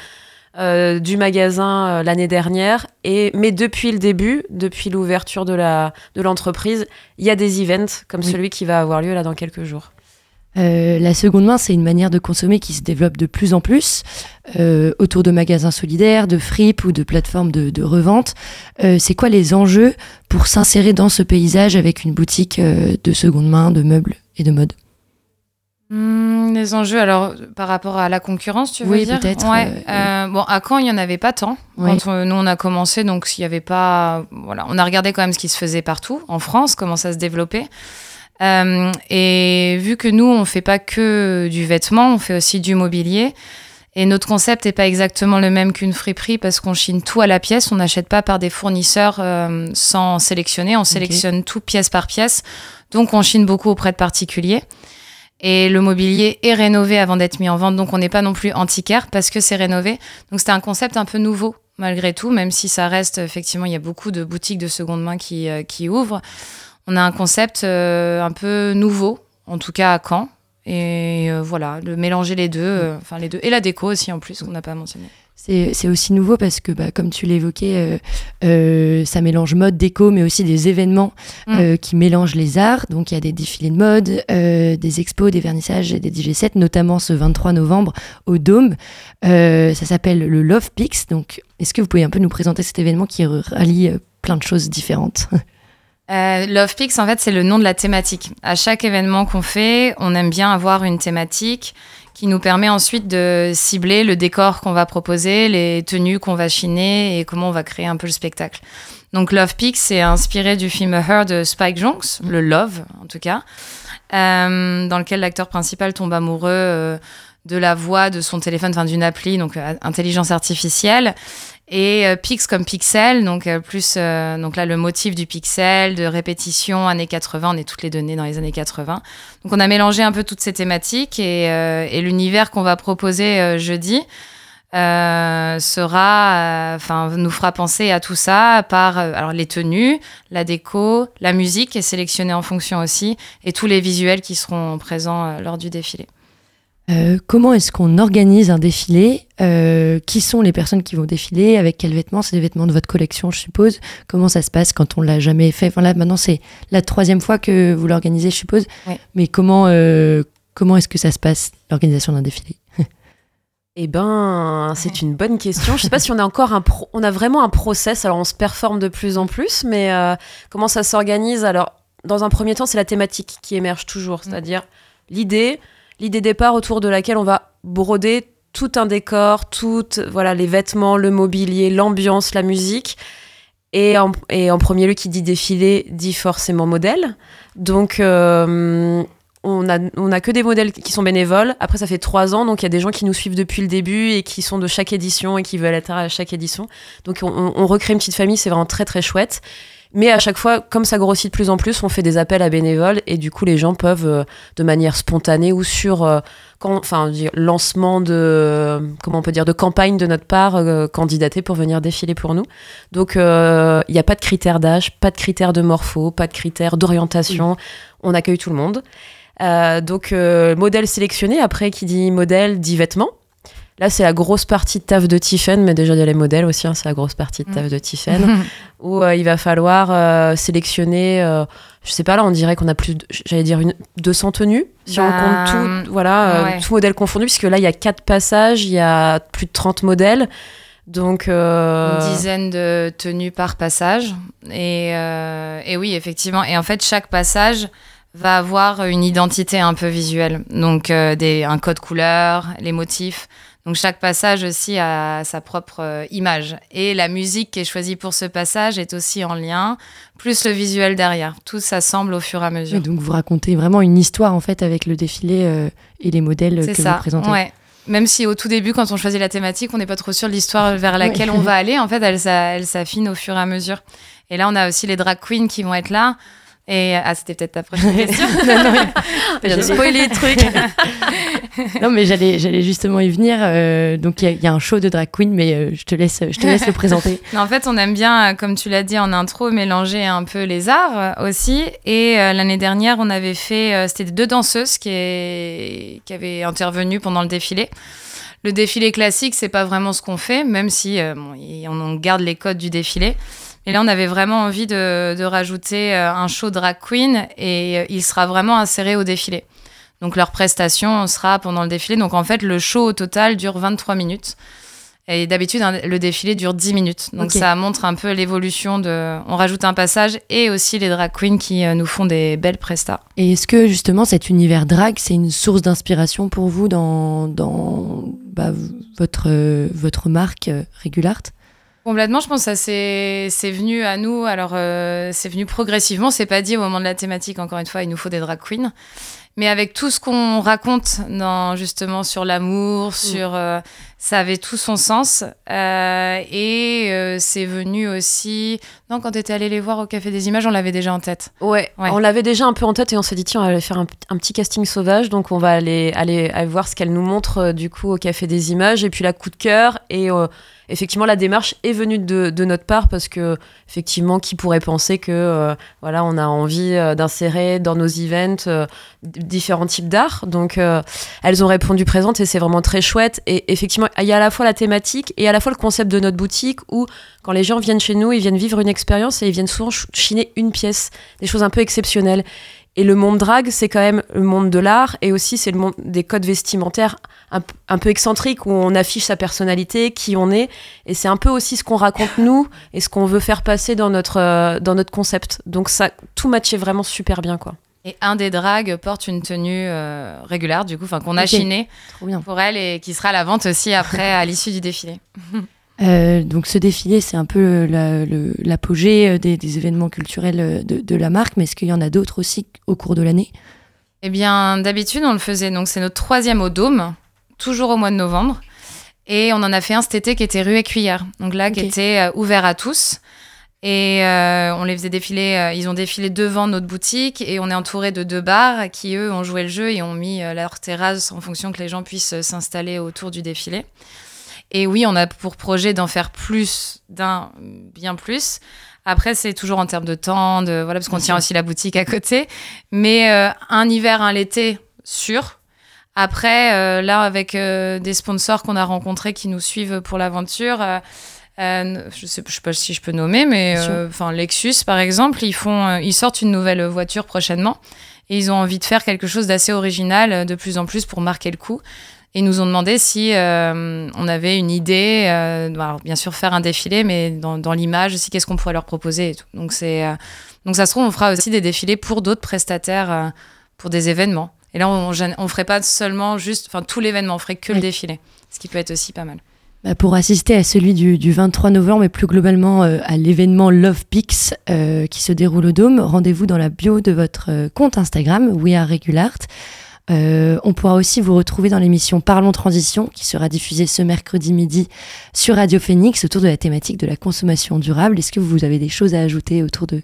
du magasin euh, l'année dernière et mais depuis le début depuis l'ouverture de la de l'entreprise il y a des events comme Oui. celui qui va avoir lieu là dans quelques jours Euh, la seconde main, c'est une manière de consommer qui se développe de plus en plus euh, autour de magasins solidaires, de fripes ou de plateformes de, de revente. Euh, c'est quoi les enjeux pour s'insérer dans ce paysage avec une boutique euh, de seconde main, de meubles et de mode? Hmm, les enjeux, alors par rapport à la concurrence, tu veux Oui, dire peut-être, Ouais. euh, euh, bon, à Caen, il n'y en avait pas tant. Oui. Quand on- nous, on a commencé, donc il n'y avait pas. Voilà, on a regardé quand même ce qui se faisait partout, en France, comment ça se développait. Euh, et vu que nous, on fait pas que du vêtement, on fait aussi du mobilier. Et notre concept n'est pas exactement le même qu'une friperie parce qu'on chine tout à la pièce. On n'achète pas par des fournisseurs euh, sans sélectionner. On sélectionne tout pièce par pièce. Donc, on chine beaucoup auprès de particuliers. Et le mobilier est rénové avant d'être mis en vente. Donc, on n'est pas non plus antiquaire parce que c'est rénové. Donc, c'était un concept un peu nouveau malgré tout, même si ça reste, effectivement, il y a beaucoup de boutiques de seconde main qui, euh, qui ouvrent. On a un concept euh, un peu nouveau, en tout cas à Caen. Et euh, voilà, de mélanger les deux, enfin les deux, et la déco aussi en plus qu'on n'a pas mentionné. C'est aussi nouveau parce que, bah, comme tu l'évoquais, euh, euh, ça mélange mode, déco, mais aussi des événements Mm. euh, qui mélangent les arts. Donc, il y a des défilés de mode, euh, des expos, des vernissages et des DJ7, notamment ce 23 novembre au Dôme. Ça s'appelle le Love Pix. Donc, est-ce que vous pouvez un peu nous présenter cet événement qui rallie plein de choses différentes? Euh, Love Pix, en fait, c'est le nom de la thématique. À chaque événement qu'on fait, on aime bien avoir une thématique qui nous permet ensuite de cibler le décor qu'on va proposer, les tenues qu'on va chiner et comment on va créer un peu le spectacle. Donc Love Pix, c'est inspiré du film Her de Spike Jonze, le Love en tout cas, euh, dans lequel l'acteur principal tombe amoureux euh, de la voix de son téléphone, enfin d'une appli, donc euh, intelligence artificielle. Et euh, Pix comme pixel, donc euh, plus euh, donc là le motif du pixel, de répétition, années 80, on est toutes les données dans les années 80. Donc on a mélangé un peu toutes ces thématiques et, euh, et l'univers qu'on va proposer euh, jeudi euh, sera, enfin nous fera penser à tout ça par alors les tenues, la déco, la musique est sélectionnée en fonction aussi et tous les visuels qui seront présents lors du défilé. Euh, comment est-ce qu'on organise un défilé Euh, Qui sont les personnes qui vont défiler Avec quels vêtements C'est des vêtements de votre collection, je suppose. Comment ça se passe quand on l'a jamais fait Enfin là, maintenant, c'est la troisième fois que vous l'organisez, je suppose. Mais comment, euh, comment est-ce que ça se passe, l'organisation d'un défilé Eh ben, c'est une bonne question. Je sais pas si on a encore un pro- on a vraiment un process. Alors on se performe de plus en plus, mais comment ça s'organise? Alors, dans un premier temps, c'est la thématique qui émerge toujours, c'est-à-dire l'idée, l'idée départ autour de laquelle on va broder tout un décor, toutes voilà les vêtements, le mobilier, l'ambiance, la musique. Et en, premier lieu, qui dit défilé dit forcément modèle. Donc, euh, on a, on a que des modèles qui sont bénévoles. Après, ça fait trois ans, donc il y a des gens qui nous suivent depuis le début et qui sont de chaque édition et qui veulent être à chaque édition. Donc, on, on- on recrée une petite famille, c'est vraiment très très chouette. Mais à chaque fois, comme ça grossit de plus en plus, on fait des appels à bénévoles et du coup, les gens peuvent, euh, de manière spontanée ou sur euh, quand, enfin, lancement de, comment on peut dire, de campagne de notre part, euh, candidater pour venir défiler pour nous. Donc, euh, il n'y a pas de critères d'âge, pas de critères de morpho, pas de critères d'orientation. On accueille tout le monde. Euh, donc, euh, modèle sélectionné. Après, qui dit modèle dit vêtements. Là, c'est la grosse partie de taf de Tiffen, mais déjà, il y a les modèles aussi, hein, c'est la grosse partie de taf de Tiffen, où euh, il va falloir euh, sélectionner, euh, je sais pas, là, on dirait qu'on a plus, j'allais dire, une, 200 tenues, si on compte tout, voilà, euh, ouais. tout modèle confondu, puisque là, il y a quatre passages, il y a plus de 30 modèles. Donc, Une dizaine de tenues par passage. Et, et oui, effectivement. Et en fait, chaque passage va avoir une identité un peu visuelle. Donc, euh, des, un code couleur, les motifs. Donc, chaque passage aussi a sa propre euh, image. Et la musique qui est choisie pour ce passage est aussi en lien, plus le visuel derrière. Tout s'assemble au fur et à mesure. Et donc vous racontez vraiment une histoire en fait avec le défilé euh, et les modèles que ça. vous présentez. Ouais. Même si au tout début, quand on choisit la thématique, on n'est pas trop sûr de l'histoire vers laquelle on va aller, en fait, elle s'affine au fur et à mesure. Et là, on a aussi les drag queens qui vont être là. Et ah, c'était peut-être ta prochaine question. j'ai spoilé le truc. Non mais j'allais j'allais justement y venir. euh, donc il y, a- il y a un show de drag queen, mais euh, je te laisse je te laisse le présenter. Non, en fait, on aime bien, euh, comme tu l'as dit en intro, mélanger un peu les arts euh, aussi. Et euh, l'année dernière, on avait fait, euh, c'était deux danseuses qui, est- qui avaient intervenu pendant le défilé. Le défilé classique, c'est pas vraiment ce qu'on fait, même si euh, bon, on garde les codes du défilé. Et là, on avait vraiment envie de, de rajouter euh, un show drag queen et euh, il sera vraiment inséré au défilé. Donc leur prestation sera pendant le défilé. Donc en fait, le show au total dure 23 minutes. Et d'habitude, un- le défilé dure 10 minutes. Donc ça montre un peu l'évolution de... On rajoute un passage et aussi les drag queens qui euh, nous font des belles prestas. Et est-ce que justement cet univers drag c'est une source d'inspiration pour vous dans dans bah, votre votre marque Regulart Complètement, je pense que ça c'est c'est venu à nous. Alors euh, c'est venu progressivement. C'est pas dit au moment de la thématique. Encore une fois, il nous faut des drag queens. Mais avec tout ce qu'on raconte dans justement sur l'amour, sur euh, ça avait tout son sens. Euh, et euh, c'est venu aussi. Non, quand tu étais allé les voir au Café des Images, on l'avait déjà en tête. Ouais, Ouais. on l'avait déjà un peu en tête et on s'est dit tiens on va aller faire un, un petit casting sauvage donc on va aller aller, aller voir ce qu'elle nous montre euh, du coup au café des images et puis la coup de cœur et euh, effectivement la démarche est venue de, notre part parce que effectivement qui pourrait penser que euh, voilà on a envie euh, d'insérer dans nos events euh, différents types d'art. Donc elles ont répondu présentes et c'est vraiment très chouette. Et effectivement il y a à la fois la thématique et à la fois le concept de notre boutique où quand les gens viennent chez nous ils viennent vivre une expérience et ils viennent souvent ch- chiner une pièce. Des choses un peu exceptionnelles. Et le monde drag, c'est quand même le monde de l'art et aussi c'est le monde des codes vestimentaires un, peu excentriques où on affiche sa personnalité, qui on est. Et c'est un peu aussi ce qu'on raconte nous et ce qu'on veut faire passer dans notre, euh, dans notre concept. Donc ça, tout matchait vraiment super bien, quoi. Et un des drags porte une tenue euh, régulière, du coup, qu'on a Ok. chinée pour elle et qui sera à la vente aussi après à l'issue du défilé. Euh, donc ce défilé, c'est un peu l'apogée euh, des, des événements culturels euh, de, de la marque, mais est-ce qu'il y en a d'autres aussi au cours de l'année? Eh bien, d'habitude, on le faisait. Donc, c'est notre troisième au Dôme, toujours au mois de novembre. Et on en a fait un cet été qui était rue et Cuillère. Donc là, qui était ouvert à tous. Et euh, on les faisait défiler. euh, ils ont défilé devant notre boutique et on est entouré de deux bars qui, eux, ont joué le jeu et ont mis euh, leur terrasse en fonction que les gens puissent s'installer autour du défilé. Et oui, on a pour projet d'en faire plus d'un, bien plus. Après, c'est toujours en termes de temps, de voilà, parce qu'on tient aussi la boutique à côté. Mais euh, un hiver, un l'été, sûr. Après, euh, là, avec euh, des sponsors qu'on a rencontrés qui nous suivent pour l'aventure, je sais, je sais pas si je peux nommer, mais enfin Lexus, par exemple, ils font, ils sortent une nouvelle voiture prochainement et ils ont envie de faire quelque chose d'assez original de plus en plus pour marquer le coup. Et ils nous ont demandé si euh, on avait une idée, euh, alors, bien sûr faire un défilé, mais dans, dans l'image aussi, qu'est-ce qu'on pourrait leur proposer et tout. Donc c'est, euh, donc ça se trouve, on fera aussi des défilés pour d'autres prestataires, pour des événements. Et là, on, on ferait pas seulement juste, enfin tout l'événement, on ferait que le défilé, ce qui peut être aussi pas mal. Bah, Pour assister à celui du, du 23 novembre et plus globalement euh, à l'événement Love Pix euh, qui se déroule au Dôme, rendez-vous dans la bio de votre compte Instagram, We Are Regulart. Euh, on pourra aussi vous retrouver dans l'émission Parlons Transition, qui sera diffusée ce mercredi midi sur Radio Phoenix autour de la thématique de la consommation durable. Est-ce que vous avez des choses à ajouter autour de,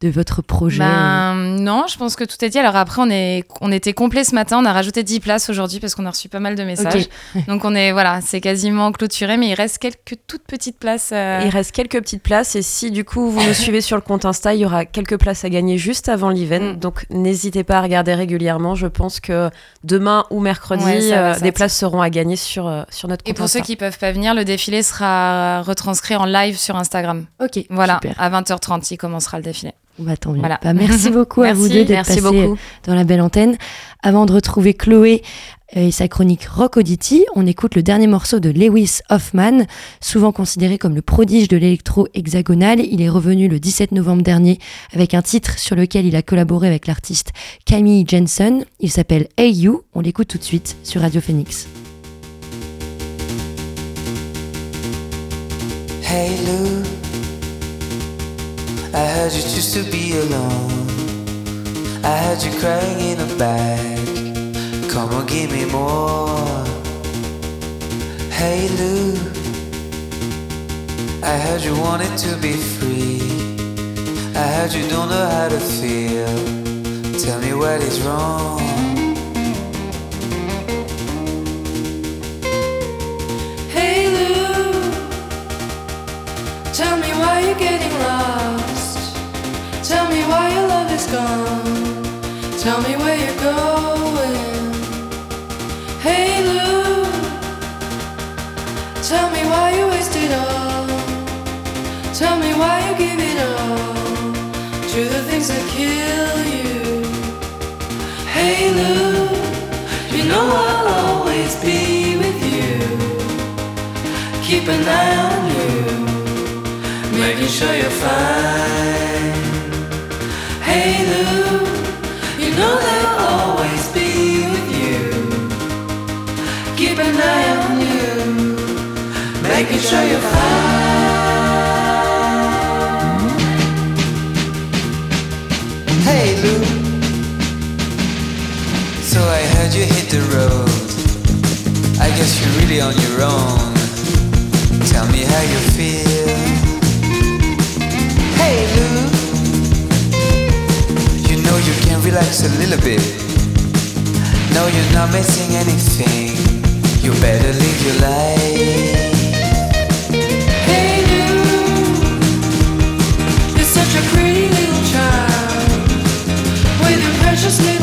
de votre projet Ben, non, je pense que tout est dit. Alors après, on, est, on était complet ce matin. On a rajouté 10 places aujourd'hui parce qu'on a reçu pas mal de messages. Donc on est, voilà, c'est quasiment clôturé, mais il reste quelques toutes petites places. euh, Il reste quelques petites places et si du coup vous nous suivez sur le compte Insta, il y aura quelques places à gagner juste avant l'event. Mm. Donc n'hésitez pas à regarder régulièrement. Je pense que demain ou mercredi, Ouais, ça va euh, des places seront à gagner sur, euh, sur notre compte Et pour Insta. ceux qui peuvent pas venir, le défilé sera retranscrit en live sur Instagram. Ok, Voilà, super. à 20h30, il commencera le défilé. Bah, tant mieux. Voilà. Bah, merci beaucoup à vous deux d'être Merci passés beaucoup. dans la belle antenne. Avant de retrouver Chloé et sa chronique Rock Audity, on écoute le dernier morceau de Lewis Hoffman, souvent considéré comme le prodige de l'électro hexagonal. Il est revenu le 17 novembre dernier avec un titre sur lequel il a collaboré avec l'artiste Camille Jensen. Il s'appelle Hey You. On l'écoute tout de suite sur Radio Phoenix. Hey Lou, I heard you choose to be alone. I heard you crying in a bag. Come on, give me more. Hey Lou, I heard you wanted to be free. I heard you don't know how to feel. Tell me what is wrong. Hey Lou, tell me why you're getting lost. Keep an eye on you, going. Hey Lou. Tell me why you do that Tell me why you give it all. Through the things that kill you. Hey Lou. You know I'll always be with you. Keeping now you. Making sure you're fine. Making sure you're fine. Hey Lou. So I heard you hit the road. I guess you're really on your own. Tell me how you feel. Relax a little bit. No, you're not missing anything. You better live your life. Hey Lou, you're such a pretty little child with your precious little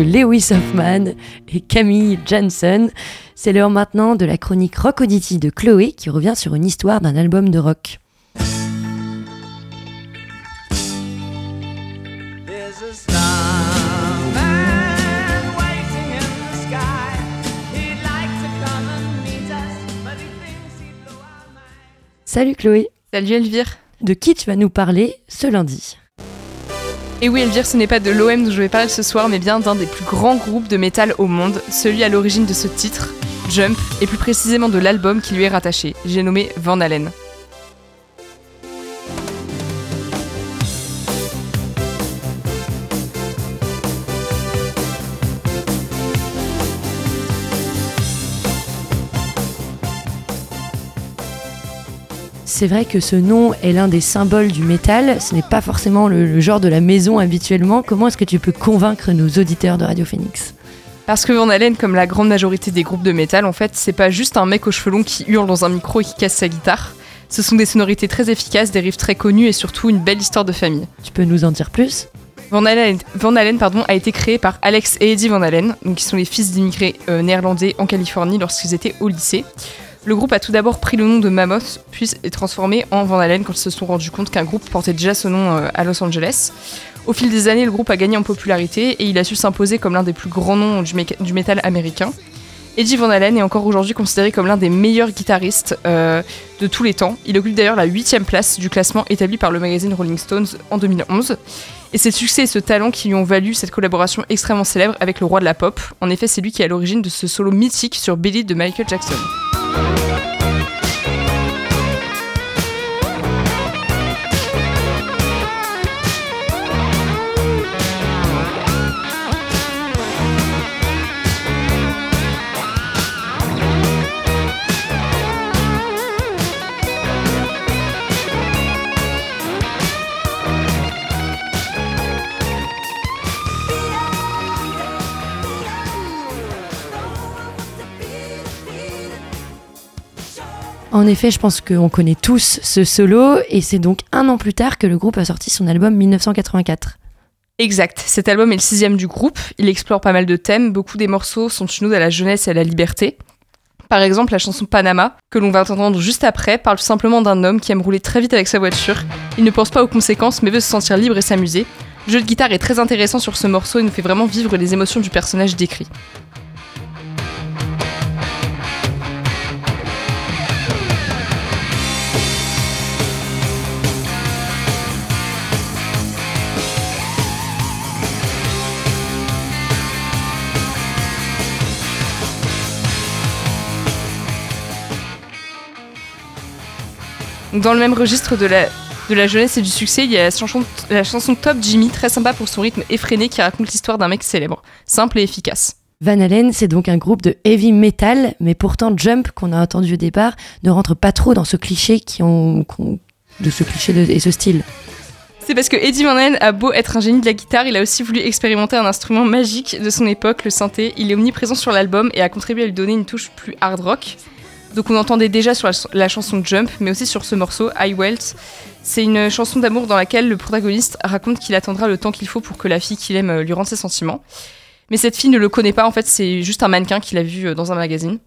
de Lewis Hoffman et Camille Jensen. C'est l'heure maintenant de la chronique Rock Audity de Chloé qui revient sur une histoire d'un album de rock. Salut Chloé Salut Elvire. de qui tu vas nous parler ce lundi? Et oui, Elvire, ce n'est pas de l'OM dont je vais parler ce soir, mais bien d'un des plus grands groupes de métal au monde, celui à l'origine de ce titre, Jump, et plus précisément de l'album qui lui est rattaché. J'ai nommé Van Halen. C'est vrai que ce nom est l'un des symboles du métal, ce n'est pas forcément le, le genre de la maison habituellement. Comment est-ce que tu peux convaincre nos auditeurs de Radio Phoenix? Parce que Van Halen, comme la grande majorité des groupes de métal, en fait, c'est pas juste un mec aux cheveux longs qui hurle dans un micro et qui casse sa guitare. Ce sont des sonorités très efficaces, des riffs très connus et surtout une belle histoire de famille. Tu peux nous en dire plus? Van Halen, Van Halen, pardon, a été créé par Alex et Eddie Van Halen, donc qui sont les fils d'immigrés euh, néerlandais en Californie lorsqu'ils étaient au lycée. Le groupe a tout d'abord pris le nom de Mammoth, puis est transformé en Van Halen quand ils se sont rendus compte qu'un groupe portait déjà ce nom euh, à Los Angeles. Au fil des années, le groupe a gagné en popularité et il a su s'imposer comme l'un des plus grands noms du, méca- du métal américain. Eddie Van Halen est encore aujourd'hui considéré comme l'un des meilleurs guitaristes euh, de tous les temps. Il occupe d'ailleurs la huitième place du classement établi par le magazine Rolling Stones en 2011. Et c'est le succès et ce talent qui lui ont valu cette collaboration extrêmement célèbre avec le roi de la pop. En effet, c'est lui qui est à l'origine de ce solo mythique sur Billy de Michael Jackson. Bye. En effet, je pense qu'on connaît tous ce solo et c'est donc un an plus tard que le groupe a sorti son album 1984. Exact, cet album est le sixième du groupe, il explore pas mal de thèmes, beaucoup des morceaux sont une ode à la jeunesse et à la liberté. Par exemple, la chanson Panama, que l'on va entendre juste après, parle simplement d'un homme qui aime rouler très vite avec sa voiture. Il ne pense pas aux conséquences mais veut se sentir libre et s'amuser. Le jeu de guitare est très intéressant sur ce morceau et nous fait vraiment vivre les émotions du personnage décrit. Donc, Dans le même registre de la, de la jeunesse et du succès, il y a la chanson, la chanson Top Jimmy, très sympa pour son rythme effréné qui raconte l'histoire d'un mec célèbre, simple et efficace. Van Halen, c'est donc un groupe de heavy metal, mais pourtant Jump, qu'on a entendu au départ, ne rentre pas trop dans ce cliché qui ont, qu'on- de ce cliché de- et ce style. C'est parce que Eddie Van Halen a beau être un génie de la guitare, il a aussi voulu expérimenter un instrument magique de son époque, le synthé. Il est omniprésent sur l'album et a contribué à lui donner une touche plus hard rock. Donc on entendait déjà sur la, chanson Jump, mais aussi sur ce morceau, I Welt. C'est une chanson d'amour dans laquelle le protagoniste raconte qu'il attendra le temps qu'il faut pour que la fille qu'il aime euh, lui rende ses sentiments. Mais cette fille ne le connaît pas, en fait, c'est juste un mannequin qu'il a vu euh, dans un magazine.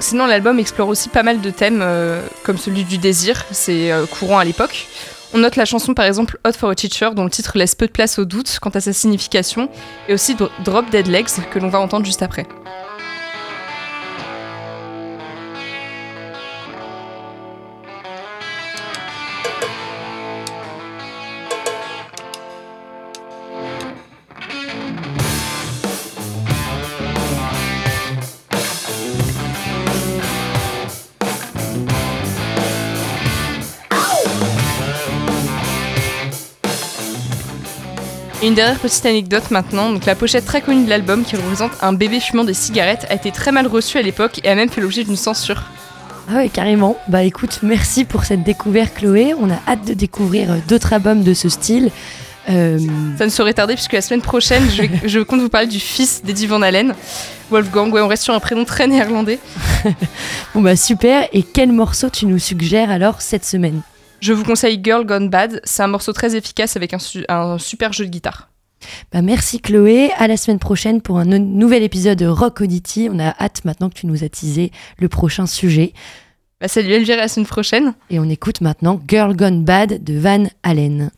Sinon, l'album explore aussi pas mal de thèmes, euh, comme celui du désir, c'est euh, courant à l'époque. On note la chanson par exemple Hot for a Teacher, dont le titre laisse peu de place au doute quant à sa signification, et aussi Dro- Drop Dead Legs, que l'on va entendre juste après. Une dernière petite anecdote maintenant, donc la pochette très connue de l'album qui représente un bébé fumant des cigarettes a été très mal reçue à l'époque et a même fait l'objet d'une censure. Ah ouais, carrément. Bah écoute, merci pour cette découverte, Chloé. On a hâte de découvrir euh, d'autres albums de ce style. Euh, Ça ne saurait tarder puisque la semaine prochaine, je, vais- je compte vous parler du fils d'Eddie Van Halen, Wolfgang. Ouais, on reste sur un prénom très néerlandais. bon bah super. Et quel morceau tu nous suggères alors cette semaine? Je vous conseille Girl Gone Bad. C'est un morceau très efficace avec un, su- un super jeu de guitare. Bah, merci Chloé, à la semaine prochaine pour un no- nouvel épisode de Rock Audity. On a hâte maintenant que tu nous as teasé le prochain sujet. Bah, salut Elvire, à la semaine prochaine. Et on écoute maintenant Girl Gone Bad de Van Halen.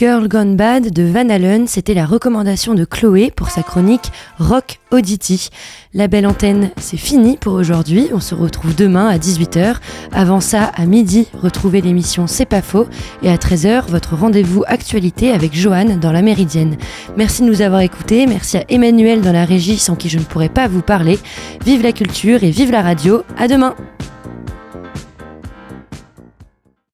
Girl Gone Bad de Van Allen, c'était la recommandation de Chloé pour sa chronique Rock Audity. La belle antenne, c'est fini pour aujourd'hui. On se retrouve demain à 18h. Avant ça, à midi, retrouvez l'émission C'est pas faux. Et à 13h, votre rendez-vous actualité avec Joanne dans la Méridienne. Merci de nous avoir écoutés. Merci à Emmanuel dans la régie sans qui je ne pourrais pas vous parler. Vive la culture et vive la radio. À demain!